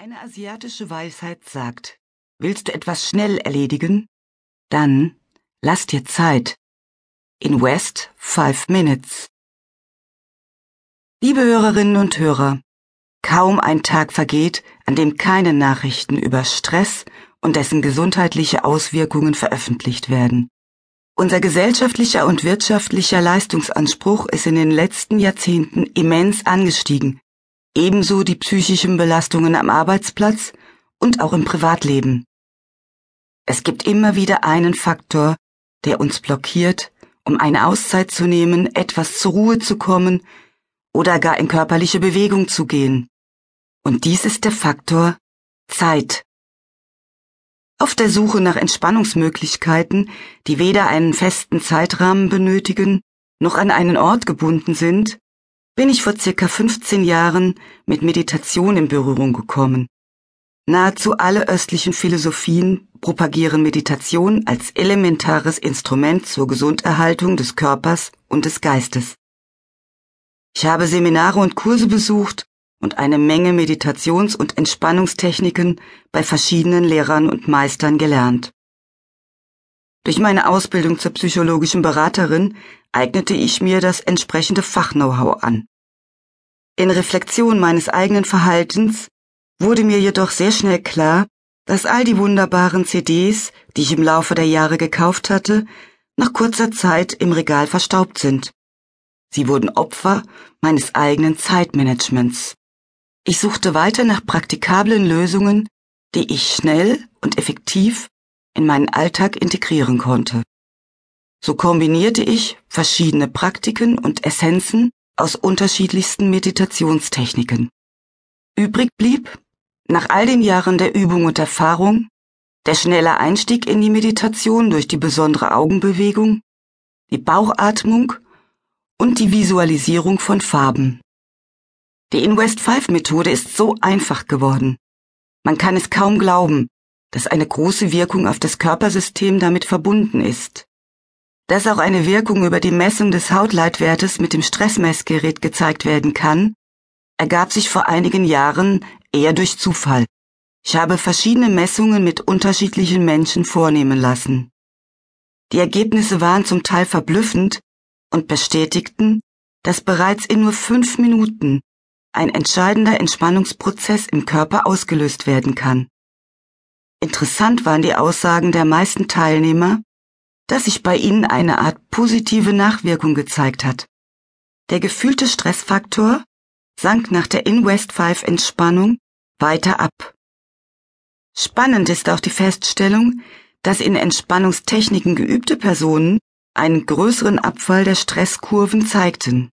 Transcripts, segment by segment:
Eine asiatische Weisheit sagt, willst du etwas schnell erledigen? Dann lass dir Zeit. In West Five Minutes. Liebe Hörerinnen und Hörer, kaum ein Tag vergeht, an dem keine Nachrichten über Stress und dessen gesundheitliche Auswirkungen veröffentlicht werden. Unser gesellschaftlicher und wirtschaftlicher Leistungsanspruch ist in den letzten Jahrzehnten immens angestiegen ebenso die psychischen Belastungen am Arbeitsplatz und auch im Privatleben. Es gibt immer wieder einen Faktor, der uns blockiert, um eine Auszeit zu nehmen, etwas zur Ruhe zu kommen oder gar in körperliche Bewegung zu gehen. Und dies ist der Faktor Zeit. Auf der Suche nach Entspannungsmöglichkeiten, die weder einen festen Zeitrahmen benötigen, noch an einen Ort gebunden sind, bin ich vor circa 15 Jahren mit Meditation in Berührung gekommen. Nahezu alle östlichen Philosophien propagieren Meditation als elementares Instrument zur Gesunderhaltung des Körpers und des Geistes. Ich habe Seminare und Kurse besucht und eine Menge Meditations- und Entspannungstechniken bei verschiedenen Lehrern und Meistern gelernt. Durch meine Ausbildung zur psychologischen Beraterin eignete ich mir das entsprechende Fachknow-how an. In Reflexion meines eigenen Verhaltens wurde mir jedoch sehr schnell klar, dass all die wunderbaren CDs, die ich im Laufe der Jahre gekauft hatte, nach kurzer Zeit im Regal verstaubt sind. Sie wurden Opfer meines eigenen Zeitmanagements. Ich suchte weiter nach praktikablen Lösungen, die ich schnell und effektiv in meinen Alltag integrieren konnte. So kombinierte ich verschiedene Praktiken und Essenzen aus unterschiedlichsten Meditationstechniken. Übrig blieb, nach all den Jahren der Übung und Erfahrung, der schnelle Einstieg in die Meditation durch die besondere Augenbewegung, die Bauchatmung und die Visualisierung von Farben. Die Invest 5 Methode ist so einfach geworden. Man kann es kaum glauben, dass eine große Wirkung auf das Körpersystem damit verbunden ist. Dass auch eine Wirkung über die Messung des Hautleitwertes mit dem Stressmessgerät gezeigt werden kann, ergab sich vor einigen Jahren eher durch Zufall. Ich habe verschiedene Messungen mit unterschiedlichen Menschen vornehmen lassen. Die Ergebnisse waren zum Teil verblüffend und bestätigten, dass bereits in nur fünf Minuten ein entscheidender Entspannungsprozess im Körper ausgelöst werden kann. Interessant waren die Aussagen der meisten Teilnehmer, dass sich bei ihnen eine Art positive Nachwirkung gezeigt hat. Der gefühlte Stressfaktor sank nach der In-West 5 Entspannung weiter ab. Spannend ist auch die Feststellung, dass in Entspannungstechniken geübte Personen einen größeren Abfall der Stresskurven zeigten.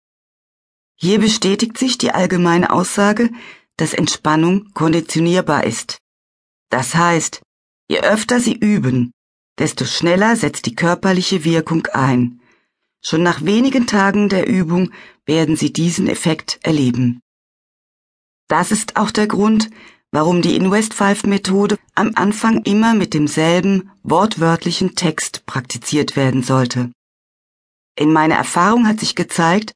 Hier bestätigt sich die allgemeine Aussage, dass Entspannung konditionierbar ist. Das heißt, je öfter Sie üben, desto schneller setzt die körperliche Wirkung ein. Schon nach wenigen Tagen der Übung werden Sie diesen Effekt erleben. Das ist auch der Grund, warum die Invest 5 Methode am Anfang immer mit demselben wortwörtlichen Text praktiziert werden sollte. In meiner Erfahrung hat sich gezeigt,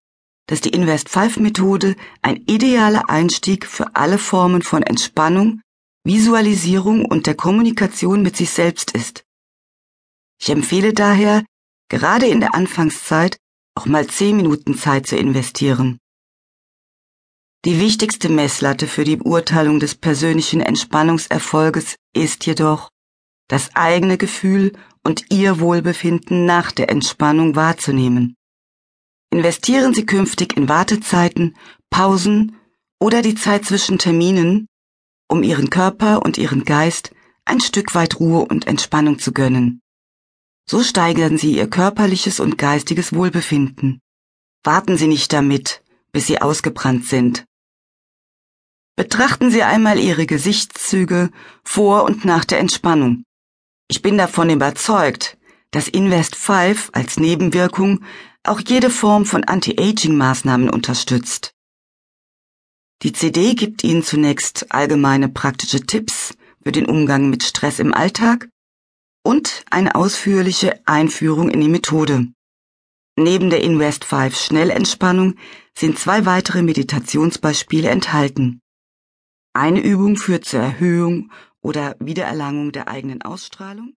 dass die Invest 5 Methode ein idealer Einstieg für alle Formen von Entspannung Visualisierung und der Kommunikation mit sich selbst ist. Ich empfehle daher, gerade in der Anfangszeit auch mal zehn Minuten Zeit zu investieren. Die wichtigste Messlatte für die Beurteilung des persönlichen Entspannungserfolges ist jedoch, das eigene Gefühl und Ihr Wohlbefinden nach der Entspannung wahrzunehmen. Investieren Sie künftig in Wartezeiten, Pausen oder die Zeit zwischen Terminen, um ihren Körper und ihren Geist ein Stück weit Ruhe und Entspannung zu gönnen. So steigern sie ihr körperliches und geistiges Wohlbefinden. Warten Sie nicht damit, bis Sie ausgebrannt sind. Betrachten Sie einmal Ihre Gesichtszüge vor und nach der Entspannung. Ich bin davon überzeugt, dass Invest 5 als Nebenwirkung auch jede Form von Anti-Aging-Maßnahmen unterstützt. Die CD gibt Ihnen zunächst allgemeine praktische Tipps für den Umgang mit Stress im Alltag und eine ausführliche Einführung in die Methode. Neben der Invest 5 Schnellentspannung sind zwei weitere Meditationsbeispiele enthalten. Eine Übung führt zur Erhöhung oder Wiedererlangung der eigenen Ausstrahlung.